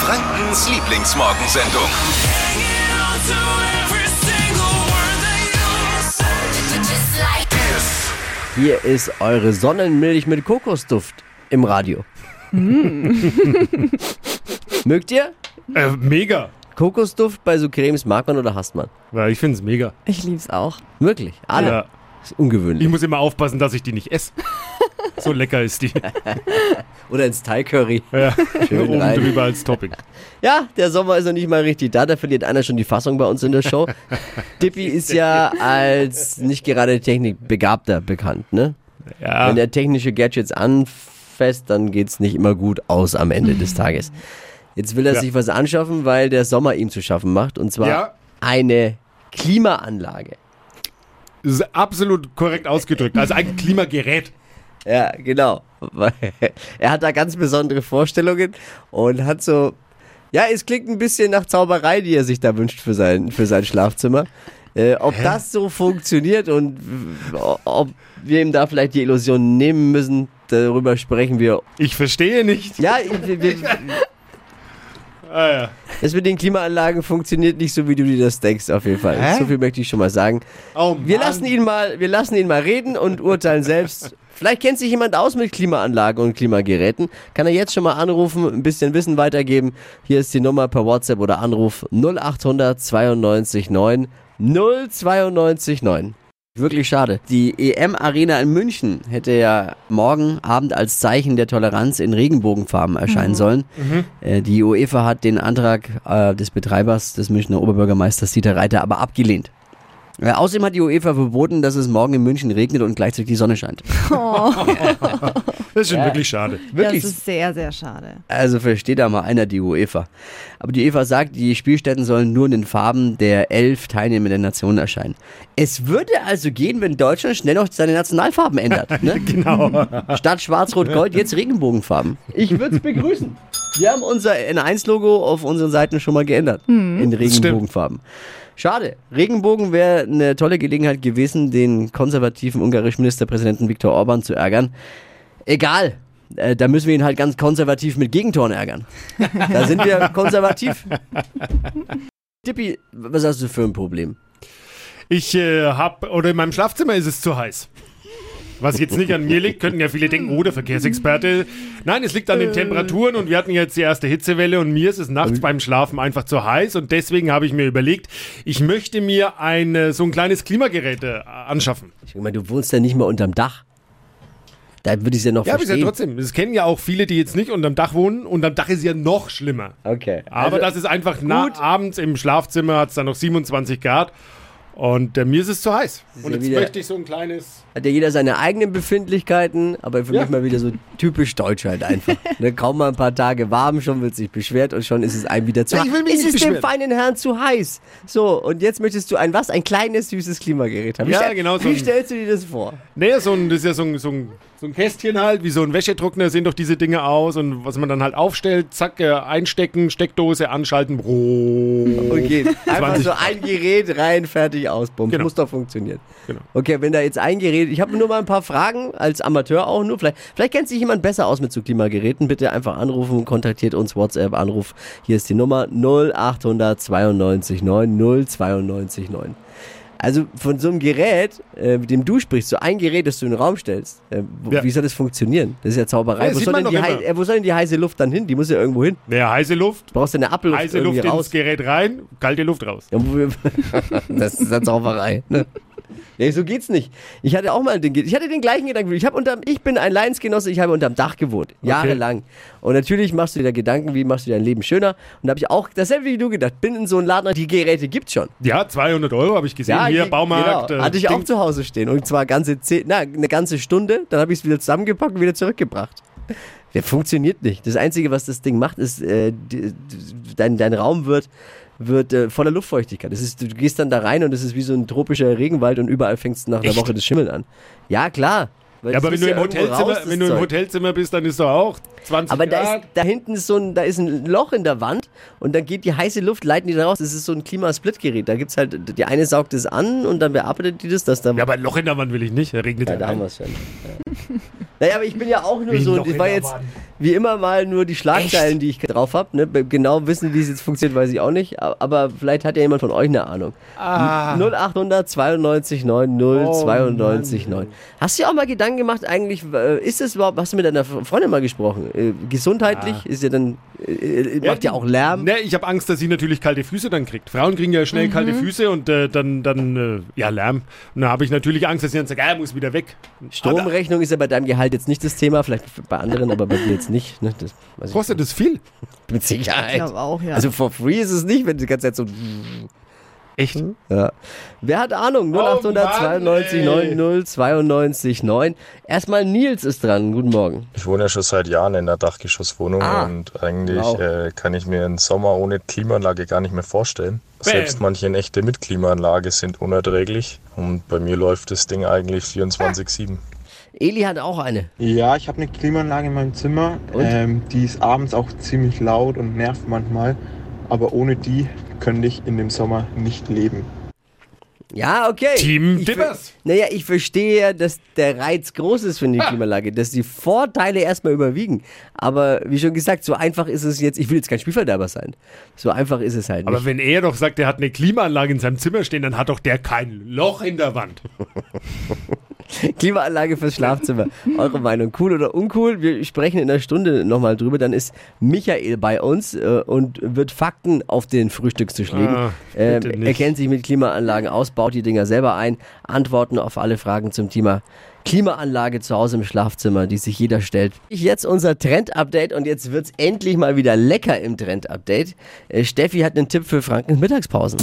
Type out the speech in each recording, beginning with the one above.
Frankens Lieblingsmorgensendung. Hier ist eure Sonnenmilch mit Kokosduft im Radio. Mögt ihr Äh, mega. Kokosduft bei so Cremes? Mag man oder hasst man? Ja, ich finde es mega. Ich lieb's auch. Wirklich? Alle? Ja. Ist ungewöhnlich. Ich muss immer aufpassen, dass ich die nicht esse. so lecker ist die. Oder ins Thai Curry. Ja, Schön oben rein. drüber als Topping. Ja, der Sommer ist noch nicht mal richtig da. Da verliert einer schon die Fassung bei uns in der Show. Dippy ist ja als nicht gerade Technikbegabter bekannt, ne? Ja, Wenn er technische Gadgets anfasst, dann geht's nicht immer gut aus am Ende des Tages. Jetzt will er Ja. sich was anschaffen, weil der Sommer ihm zu schaffen macht. Und zwar Ja. eine Klimaanlage. Das ist absolut korrekt ausgedrückt. Also ein Klimagerät. Ja, genau. Er hat da ganz besondere Vorstellungen und hat so. Ja, es klingt ein bisschen nach Zauberei, die er sich da wünscht für sein, für sein Schlafzimmer. Äh, ob das so funktioniert und ob wir ihm da vielleicht die Illusion nehmen müssen, darüber sprechen wir. Ich verstehe nicht. Ja, wir, wir, Ah, ja. das mit den Klimaanlagen funktioniert nicht so, wie du dir das denkst, auf jeden Fall. Hä? So viel möchte ich schon mal sagen. Oh, Wir lassen ihn mal, wir lassen ihn mal reden und urteilen selbst. Vielleicht kennt sich jemand aus mit Klimaanlagen und Klimageräten. Kann er jetzt schon mal anrufen, ein bisschen Wissen weitergeben. Hier ist die Nummer per WhatsApp oder Anruf 0800 92 9 092 9. Wirklich schade. Die EM-Arena in München hätte ja morgen Abend als Zeichen der Toleranz in Regenbogenfarben erscheinen sollen. Äh, die UEFA hat den Antrag äh, des Betreibers, des Münchner Oberbürgermeisters Dieter Reiter, aber abgelehnt. Äh, außerdem hat die UEFA verboten, dass es morgen in München regnet und gleichzeitig die Sonne scheint. Das ist schon wirklich schade. Wirklich. Das ist sehr, sehr schade. Also versteht da mal einer die UEFA. Aber die UEFA sagt, die Spielstätten sollen nur in den Farben der elf teilnehmenden Nationen erscheinen. Es würde also gehen, wenn Deutschland schnell noch seine Nationalfarben ändert. Ne? Genau. Statt Schwarz-Rot-Gold jetzt Regenbogenfarben. Ich würde es begrüßen. Wir haben unser N1-Logo auf unseren Seiten schon mal geändert. In Regenbogenfarben. Schade. Regenbogen wäre eine tolle Gelegenheit gewesen, den konservativen ungarischen Ministerpräsidenten Viktor Orban zu ärgern. Egal. Äh, Da müssen wir ihn halt ganz konservativ mit Gegentoren ärgern. Da sind wir konservativ. Tippi, was hast du für ein Problem? Ich äh, hab, oder in meinem Schlafzimmer ist es zu heiß. Was jetzt nicht an mir liegt, könnten ja viele denken, oh, der Verkehrsexperte. Nein, es liegt an den Temperaturen und wir hatten jetzt die erste Hitzewelle und mir ist es nachts beim Schlafen einfach zu heiß und deswegen habe ich mir überlegt, ich möchte mir ein, äh, so ein kleines Klimagerät äh, anschaffen. Ich meine, du wohnst ja nicht mal unterm Dach. Da würde ich es ja noch Ja, aber ist ja verstehen. trotzdem, das kennen ja auch viele, die jetzt nicht unterm Dach wohnen. Unterm Dach ist ja noch schlimmer. Okay. Aber Also, das ist einfach na, gut. abends im Schlafzimmer hat es dann noch 27 Grad. Und äh, mir ist es zu heiß. ist Und ja jetzt wieder- möchte ich so ein kleines. hat ja jeder seine eigenen Befindlichkeiten, aber für Ja. mich mal wieder so typisch deutsch halt einfach. ne, kaum mal ein paar Tage warm, schon wird sich beschwert und schon ist es einem wieder zu Ja, heiß. ich will mich Ist nicht es dem beschweren. feinen Herrn zu heiß? So, und jetzt möchtest du ein was? Ein kleines, süßes Klimagerät haben. Wie Ja, genau so Wie stellst du dir das vor? Nee, so ein, das ist ja so ein, so, ein, so ein Kästchen halt, wie so ein Wäschetrockner sehen doch diese Dinge aus. Und was man dann halt aufstellt, zack, äh, einstecken, Steckdose anschalten, bro. Okay, einfach 20 so ein Gerät rein, fertig, ausbumsen. Genau. Muss doch funktionieren. Genau. Okay, wenn da jetzt ein Gerät, ich habe nur mal ein paar Fragen als Amateur auch nur. Vielleicht, vielleicht kennt sich jemand besser aus mit so Klimageräten. Bitte einfach anrufen, kontaktiert uns WhatsApp, Anruf. Hier ist die Nummer 0800 92 9 092 9. Also von so einem Gerät, äh, mit dem du sprichst, so ein Gerät, das du in den Raum stellst, äh, wo, Ja. wie soll das funktionieren? Das ist ja Zauberei. Ja, wo, soll äh, wo soll denn die heiße Luft dann hin? Die muss ja irgendwo hin. Ja, heiße Luft, Du brauchst ja eine Abluft heiße irgendwie Luft raus. ins Gerät rein, kalte Luft raus. Ja, das ist ja Zauberei. Ne? Nee, so geht's nicht. Ich hatte auch mal den, ich hatte den gleichen Gedanken. Ich, hab unterm, ich bin ein Leidensgenosse, ich habe unterm Dach gewohnt. Jahrelang. Und natürlich machst du dir Gedanken, wie machst du dein Leben schöner. Und da habe ich auch dasselbe wie du gedacht. Bin in so einem Laden, die Geräte gibt's schon. Ja, 200 Euro habe ich gesehen. Hier, Baumarkt. Genau. äh, Hatte ich auch Ding. zu Hause stehen. Und zwar ganze zehn, na, eine ganze Stunde. Dann habe ich es wieder zusammengepackt und wieder zurückgebracht. Der funktioniert nicht. Das Einzige, was das Ding macht, ist, äh, die, dein, dein Raum wird, wird äh, voller Luftfeuchtigkeit. Das ist, du gehst dann da rein und es ist wie so ein tropischer Regenwald und überall fängst du nach einer Echt? Woche das Schimmeln an. Ja, klar. Weil Ja, aber wenn du, muss im Hotelzimmer, raus, wenn du im. Hotelzimmer bist, dann ist doch auch 20 Aber da, Grad. ist, da hinten ist so ein, da ist ein Loch in der Wand und dann geht die heiße Luft, leiten die da raus. Das ist so ein Klimasplitgerät. Da gibt's halt, die eine saugt es an und dann bearbeitet die das, dass da. ja, aber ein Loch in der Wand will ich nicht. Regnet Ja, ja, da haben wir es schon. Ja. Naja, aber ich bin ja auch nur Wie so, das war jetzt Wand. wie immer mal nur die Schlagzeilen, die ich drauf habe. Ne? Genau wissen, wie es jetzt funktioniert, weiß ich auch nicht. Aber vielleicht hat ja jemand von euch eine Ahnung. Ah. 0800 92 9 0 Oh, 92 9. Hast du dir auch mal Gedanken gemacht, eigentlich, äh, ist es überhaupt, hast du mit deiner Freundin mal gesprochen? Äh, gesundheitlich ist ja dann, äh, äh, macht ja auch Lärm. Ne, ich habe Angst, dass sie natürlich kalte Füße dann kriegt. Frauen kriegen ja schnell kalte Füße und äh, dann, dann äh, ja, Lärm. Und da habe ich natürlich Angst, dass sie dann sagt, ah, muss wieder weg. Stromrechnung ist ja bei deinem Gehalt jetzt nicht das Thema, vielleicht bei anderen, aber bei dir jetzt nicht. Ne? Das weiß ich Kostet das viel? mit Sicherheit. Ich glaube auch, ja. Also for free ist es nicht, wenn die ganze Zeit so. Echt? Ja. Wer hat Ahnung? 0800 Oh Mann, 92 ey. 90 92 9. Erstmal Nils ist dran. Guten Morgen. Ich wohne ja schon seit Jahren in einer Dachgeschosswohnung Ah. und eigentlich Wow. äh, kann ich mir einen Sommer ohne Klimaanlage gar nicht mehr vorstellen. Selbst manche Nächte mit Klimaanlage sind unerträglich und bei mir läuft das Ding eigentlich 24-7. Eli hat auch eine. Ja, ich habe eine Klimaanlage in meinem Zimmer. Und? Ähm, die ist abends auch ziemlich laut und nervt manchmal. Aber ohne die könnte ich in dem Sommer nicht leben. Ja, okay. Team ich, Dippers. Naja, ich verstehe ja, dass der Reiz groß ist für die Klimaanlage, dass die Vorteile erstmal überwiegen. Aber wie schon gesagt, so einfach ist es jetzt. Ich will jetzt kein Spielverderber sein. So einfach ist es halt Aber nicht. wenn er doch sagt, er hat eine Klimaanlage in seinem Zimmer stehen, dann hat doch der kein Loch in der Wand. Klimaanlage fürs Schlafzimmer. Eure Meinung, cool oder uncool? Wir sprechen in einer Stunde nochmal drüber. Dann ist Michael bei uns äh, und wird Fakten auf den Frühstückstisch legen. Ah, ähm, er kennt sich mit Klimaanlagen aus, baut die Dinger selber ein. Antworten auf alle Fragen zum Thema Klimaanlage zu Hause im Schlafzimmer, die sich jeder stellt. Jetzt unser Trend-Update und jetzt wird's endlich mal wieder lecker im Trend-Update. Äh, Steffi hat einen Tipp für Frankens Mittagspausen.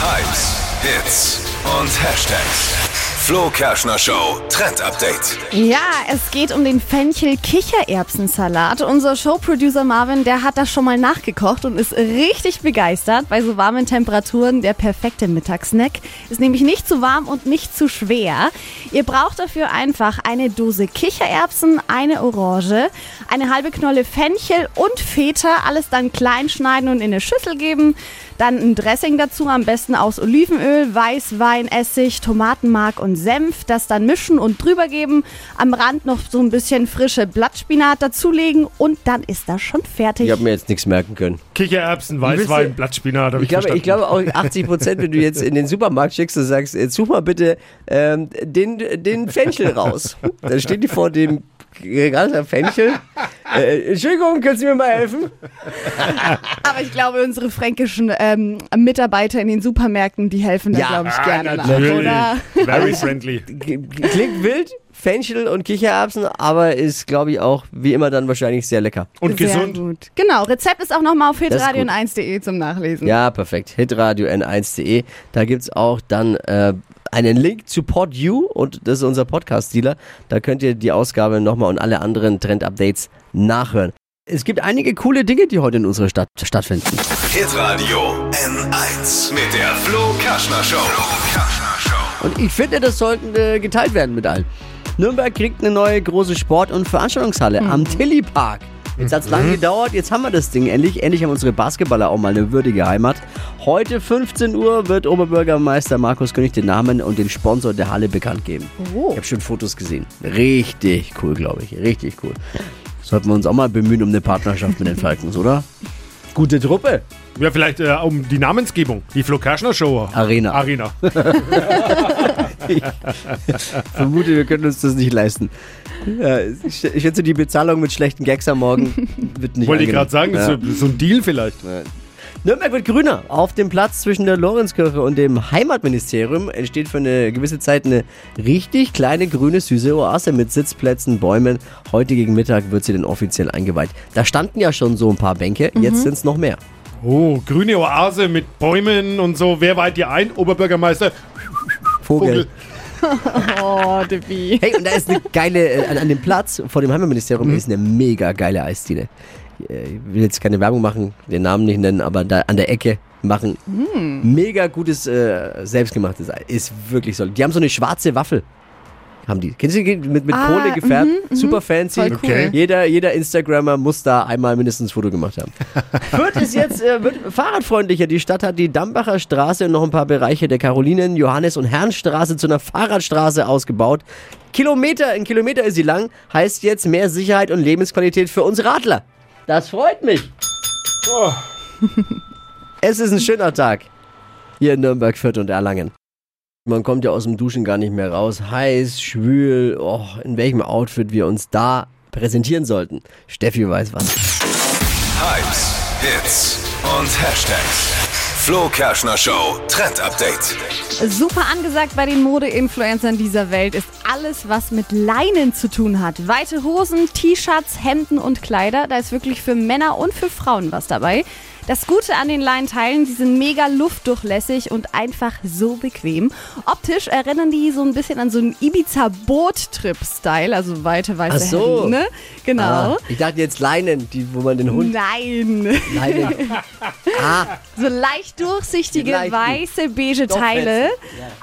Hypes, Hits und Hashtags. Flo Kerschner Show Trend Update. Ja, es geht um den Fenchel-Kichererbsensalat. Unser Showproducer Marvin, der hat das schon mal nachgekocht und ist richtig begeistert. Bei so warmen Temperaturen der perfekte Mittagssnack. Ist nämlich nicht zu warm und nicht zu schwer. Ihr braucht dafür einfach eine Dose Kichererbsen, eine Orange, eine halbe Knolle Fenchel und Feta. Alles dann klein schneiden und in eine Schüssel geben. Dann ein Dressing dazu, am besten aus Olivenöl, Weißwein, Essig, Tomatenmark und Senf. Das dann mischen und drüber geben. Am Rand noch so ein bisschen frische Blattspinat dazulegen und dann ist das schon fertig. Ich habe mir jetzt nichts merken können. Kichererbsen, Weißwein, Blattspinat, habe Ich ich, glaube, ich glaube auch 80 Prozent, wenn du jetzt in den Supermarkt schickst und sagst, jetzt such mal bitte ähm, den, den Fenchel raus. Dann steht die vor dem Regal der Fenchel. Äh, Entschuldigung, können Sie mir mal helfen? Aber ich glaube, unsere fränkischen ähm, Mitarbeiter in den Supermärkten, die helfen da, Ja, glaube ich, Ah, gerne nach, natürlich. oder? Very friendly. G- Klingt wild, Fenchel und Kichererbsen, aber ist, glaube ich, auch wie immer dann wahrscheinlich sehr lecker. Und Sehr gesund. gut. Genau, Rezept ist auch nochmal auf hitradio gut. 1.de zum Nachlesen. Ja, perfekt. Hitradio n1.de. Da gibt's auch dann äh, einen Link zu PodU und das ist unser Podcast-Dealer. Da könnt ihr die Ausgabe nochmal und alle anderen Trend-Updates nachhören. Es gibt einige coole Dinge, die heute in unserer Stadt stattfinden. Hitradio N1 mit der Flo Kerschner Show. Flo Kerschner Show. Und ich finde, das sollten äh, geteilt werden mit allen. Nürnberg kriegt eine neue große Sport- und Veranstaltungshalle am Tilly Park. Jetzt hat's lange gedauert, jetzt haben wir das Ding endlich. Endlich haben unsere Basketballer auch mal eine würdige Heimat. Heute 15 Uhr wird Oberbürgermeister Markus König den Namen und den Sponsor der Halle bekannt geben. Oh. Ich habe schon Fotos gesehen. Richtig cool, glaube ich. Richtig cool. Sollten wir uns auch mal bemühen um eine Partnerschaft mit den Falkens, oder? Gute Truppe. Ja, vielleicht äh, um die Namensgebung. Die Flo Kerschner Show. Arena. Arena. Vermute, wir können uns das nicht leisten. Ja, ich ich schätze, die Bezahlung mit schlechten Gags am Morgen wird nicht Wollte ich angenehm. gerade sagen, Ja. so so ein Deal vielleicht. Nürnberg wird grüner. Auf dem Platz zwischen der Lorenzkirche und dem Heimatministerium entsteht für eine gewisse Zeit eine richtig kleine grüne süße Oase mit Sitzplätzen, Bäumen. Heute gegen Mittag wird sie dann offiziell eingeweiht. Da standen ja schon so ein paar Bänke, jetzt sind es noch mehr. Oh, grüne Oase mit Bäumen und so. Wer weiht ihr ein? Oberbürgermeister Vogel. Vogel. Oh, Debbie. Hey, und da ist eine geile, äh, an, an dem Platz vor dem Heimatministerium ist eine mega geile Eisdiele. Äh, Ich will jetzt keine Werbung machen, den Namen nicht nennen, aber da an der Ecke machen mega gutes, äh, selbstgemachtes Eis. Ist wirklich so. Die haben so eine schwarze Waffel. haben die. Kennst du die mit, mit Ah, Kohle gefärbt? mhm, mhm. Super fancy. Cool. Okay. Jeder, jeder Instagrammer muss da einmal mindestens ein Foto gemacht haben. Fürth ist jetzt äh, wird fahrradfreundlicher. Die Stadt hat die Dambacher Straße und noch ein paar Bereiche der Karolinen, Johannes und Herrnstraße zu einer Fahrradstraße ausgebaut. Kilometer, ein Kilometer ist sie lang, heißt jetzt mehr Sicherheit und Lebensqualität für uns Radler. Das freut mich. Es ist ein schöner Tag hier in Nürnberg, Fürth und Erlangen. Man kommt ja aus dem Duschen gar nicht mehr raus. Heiß, schwül, oh, in welchem Outfit wir uns da präsentieren sollten. Steffi weiß was. Hypes, Hits und Hashtags. Flo Kerschner Show Trend Update. Super angesagt bei den Mode-Influencern dieser Welt ist alles, was mit Leinen zu tun hat. Weite Hosen, T-Shirts, Hemden und Kleider. Da ist wirklich für Männer und für Frauen was dabei. Das Gute an den Leinenteilen, die sind mega luftdurchlässig und einfach so bequem. Optisch erinnern die so ein bisschen an so einen Ibiza-Boot-Trip-Style, also weite weiße Ach so. Hemden. Ne? Genau. Ah, ich dachte jetzt Leinen, die, wo man den Hund. Nein. Leinen. Ah, So leicht durchsichtige, weiße, beige Stoffwetzen. Teile.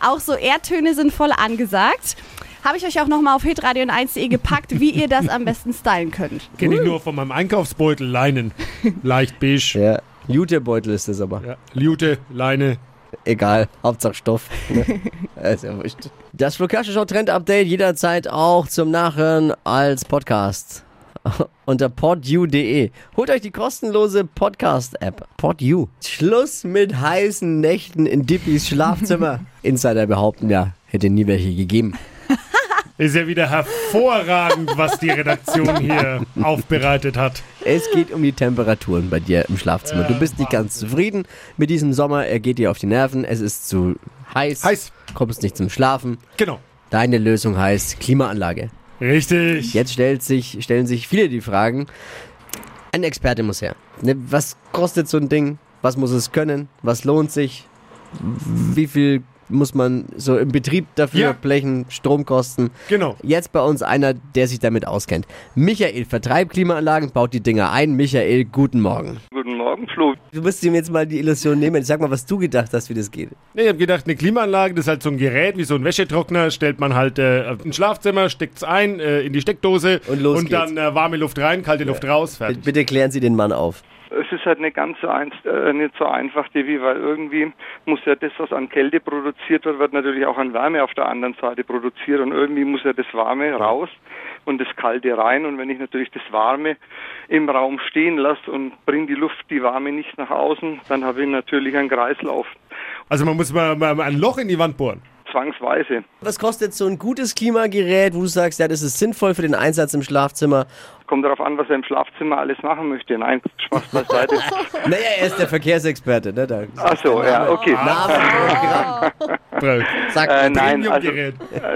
Auch so Erdtöne sind voll angesagt. Habe ich euch auch nochmal auf hitradio 1.de gepackt, wie ihr das am besten stylen könnt. Kenne ich nur von meinem Einkaufsbeutel, Leinen. Leicht beige. ja. Jutebeutel ist das aber. Ja. Liute, Leine. Egal, Hauptsache Stoff. Ne? ist ja wurscht. Das Flokasche Show Trend Update jederzeit auch zum Nachhören als Podcast. Unter podu.de. Holt euch die kostenlose Podcast-App. Podu. Schluss mit heißen Nächten in Dippis Schlafzimmer. Insider behaupten ja, hätte nie welche gegeben. Ist ja wieder hervorragend, was die Redaktion hier aufbereitet hat. Es geht um die Temperaturen bei dir im Schlafzimmer. Du bist nicht ganz zufrieden mit diesem Sommer. Er geht dir auf die Nerven. Es ist zu heiß. Heiß. Kommst nicht zum Schlafen. Genau. Deine Lösung heißt Klimaanlage. Richtig. Jetzt stellt sich, stellen sich viele die Fragen. Ein Experte muss her. Ne, Was kostet so ein Ding? Was muss es können? Was lohnt sich? Wie viel muss man so im Betrieb dafür Ja. blechen? Stromkosten? Genau. Jetzt bei uns einer, der sich damit auskennt. Michael vertreibt Klimaanlagen, baut die Dinger ein. Michael, guten Morgen. Guten Morgen, Flo. Du musst ihm jetzt mal die Illusion nehmen. Sag mal, was du gedacht hast, wie das geht. Nee, ich habe gedacht, eine Klimaanlage, das ist halt so ein Gerät wie so ein Wäschetrockner, stellt man halt äh, auf ein Schlafzimmer, steckt's ein äh, in die Steckdose Und los und dann äh, warme Luft rein, kalte Luft raus, fertig. Bitte klären Sie den Mann auf. Es ist halt nicht ganz so, einst, äh, nicht so einfach, Devi, weil irgendwie muss ja das, was an Kälte produziert wird, wird natürlich auch an Wärme auf der anderen Seite produziert und irgendwie muss ja das Warme raus und das Kalte rein und wenn ich natürlich das Warme im Raum stehen lasse und bringe die Luft, die Warme nicht nach außen, dann habe ich natürlich einen Kreislauf. Also man muss mal, mal ein Loch in die Wand bohren. Zwangsweise. Was kostet so ein gutes Klimagerät, wo du sagst, ja, das ist sinnvoll für den Einsatz im Schlafzimmer? Kommt darauf an, was er im Schlafzimmer alles machen möchte. Nein, Spaß beiseite. Naja, er ist der Verkehrsexperte, ne? Da Ach so, ja, okay. Name, Programm. Sag Äh, nein, also, äh,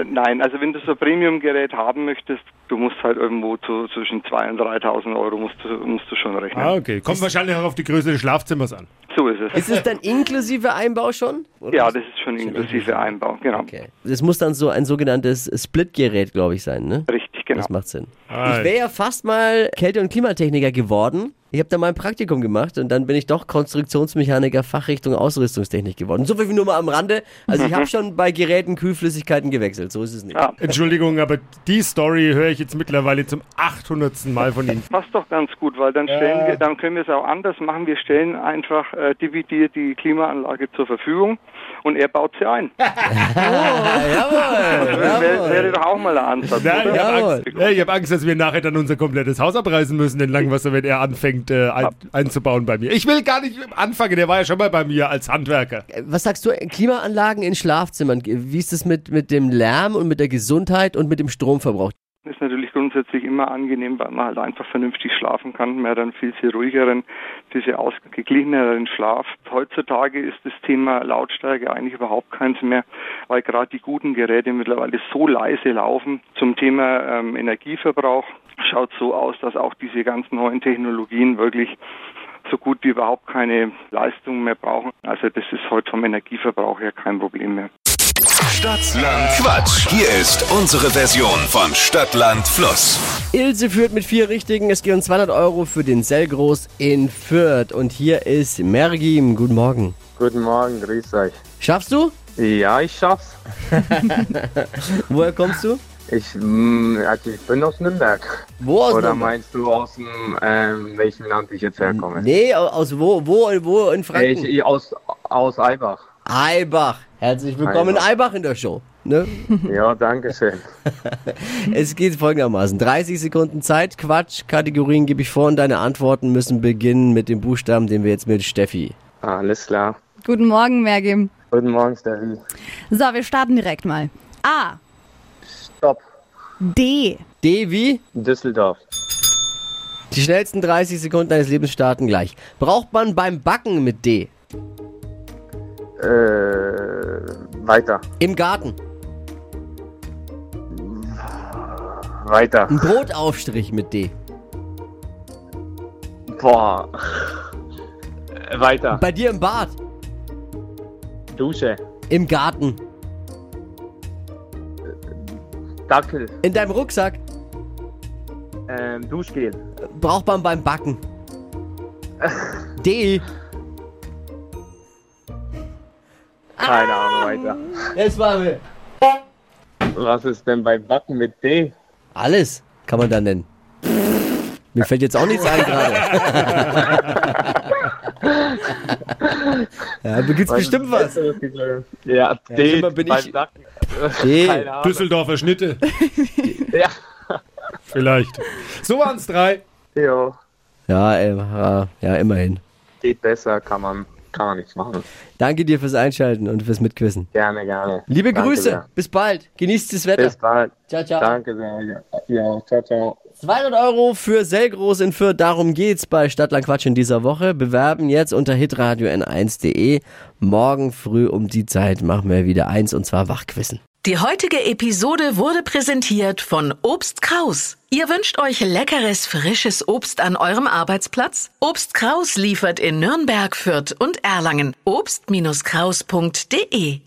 nein, also wenn du so ein Premium-Gerät haben möchtest, du musst halt irgendwo zu, zwischen 2.000 und 3.000 Euro musst du, musst du schon rechnen. Ah, okay. Kommt wahrscheinlich auch auf die Größe des Schlafzimmers an. So ist es. Ist es dann inklusive Einbau schon? Oder? ja, das ist schon inklusive Einbau, genau. Okay. Das muss dann so ein sogenanntes Split-Gerät, glaube ich, sein, ne? Richtig, genau. Das macht Sinn. Ah, Ich wäre ja fast mal Kälte- und Klimatechniker geworden. Ich habe da mal ein Praktikum gemacht und dann bin ich doch Konstruktionsmechaniker Fachrichtung Ausrüstungstechnik geworden. So viel nur mal am Rande. Also ich habe schon bei Geräten Kühlflüssigkeiten gewechselt. So ist es nicht. Ja, Entschuldigung, aber die Story höre ich jetzt mittlerweile zum 800. Mal von Ihnen. passt doch ganz gut, weil dann stellen wir, dann können wir es auch anders machen. Wir stellen einfach äh, dividiert die Klimaanlage zur Verfügung und er baut sie ein. Jawohl, Wäre, wäre doch auch mal ein Ansatz. Nein, oder? ich habe. Angst, ja, ich hab Angst, dass wir nachher dann unser komplettes Haus abreißen müssen, den Langwasser, wenn er anfängt äh, ein, einzubauen bei mir. Ich will gar nicht anfangen, der war ja schon mal bei mir als Handwerker. Was sagst du, Klimaanlagen in Schlafzimmern, wie ist es mit, mit dem Lärm und mit der Gesundheit und mit dem Stromverbrauch? ist natürlich grundsätzlich immer angenehm, weil man halt einfach vernünftig schlafen kann. Hat einen viel, viel ruhigeren, viel, viel ausgeglicheneren Schlaf. Heutzutage ist das Thema Lautstärke eigentlich überhaupt keins mehr, weil gerade die guten Geräte mittlerweile so leise laufen. Zum Thema ähm, Energieverbrauch schaut so aus, dass auch diese ganzen neuen Technologien wirklich so gut wie überhaupt keine Leistung mehr brauchen. Also das ist heute vom Energieverbrauch her kein Problem mehr. Stadtland Quatsch. Hier ist unsere Version von Stadtland Fluss. Ilse führt mit vier Richtigen. Es gehen 200 Euro für den Sellgroß in Fürth. Und hier ist Mergim. Guten Morgen. Guten Morgen, grüß euch. Schaffst du? Ja, ich schaff's. Woher kommst du? Ich, mm, also ich bin aus Nürnberg. Wo aus Oder Nürnberg? meinst du aus dem, ähm, welchem Land ich jetzt herkomme? Nee, aus wo, wo, wo in Äh, Franken? ich, ich, aus, aus Eibach. Eibach. Herzlich willkommen in Eibach. Eibach in der Show. Ne? Ja, danke schön. Es geht folgendermaßen. 30 Sekunden Zeit, Quatsch, Kategorien gebe ich vor und deine Antworten müssen beginnen mit dem Buchstaben, den wir jetzt mit Steffi. Alles klar. Guten Morgen, Mergim. Guten Morgen, Steffi. So, wir starten direkt mal. A. Stopp. D. D wie? Düsseldorf. Die schnellsten 30 Sekunden deines Lebens starten gleich. Braucht man beim Backen mit D? Äh, weiter. Im Garten. Weiter. Ein Brotaufstrich mit D. Boah. Weiter. Bei dir im Bad. Dusche. Im Garten. Dackel. In deinem Rucksack. Ähm, Duschgel. Braucht man beim Backen. D. Keine Ahnung, weiter. Es war mir. Was ist denn beim Backen mit D? Alles kann man da nennen. Mir fällt jetzt auch nichts ein gerade. ja, da gibt's bestimmt was. Ja, D. immer bin beim ich- Backen. D. Düsseldorfer Schnitte. Ja. Vielleicht. So waren es drei. Jo. Ja, äh, ja, ja, immerhin. Geht besser, kann man, kann man nichts machen. Danke dir fürs Einschalten und fürs Mitquissen. Gerne, gerne. Liebe Danke Grüße, sehr. bis bald. Genießt das Wetter. Bis bald. Ciao, ciao. Danke sehr. Ja, ciao, ciao. 200 Euro für Sellgroß in Fürth, darum geht's bei Stadtland Quatsch in dieser Woche. Bewerben jetzt unter hitradio n1.de. Morgen früh um die Zeit machen wir wieder eins und zwar Wachquissen. Die heutige Episode wurde präsentiert von Obst Kraus. Ihr wünscht euch leckeres, frisches Obst an eurem Arbeitsplatz? Obst Kraus liefert in Nürnberg, Fürth und Erlangen. Obst-Kraus.de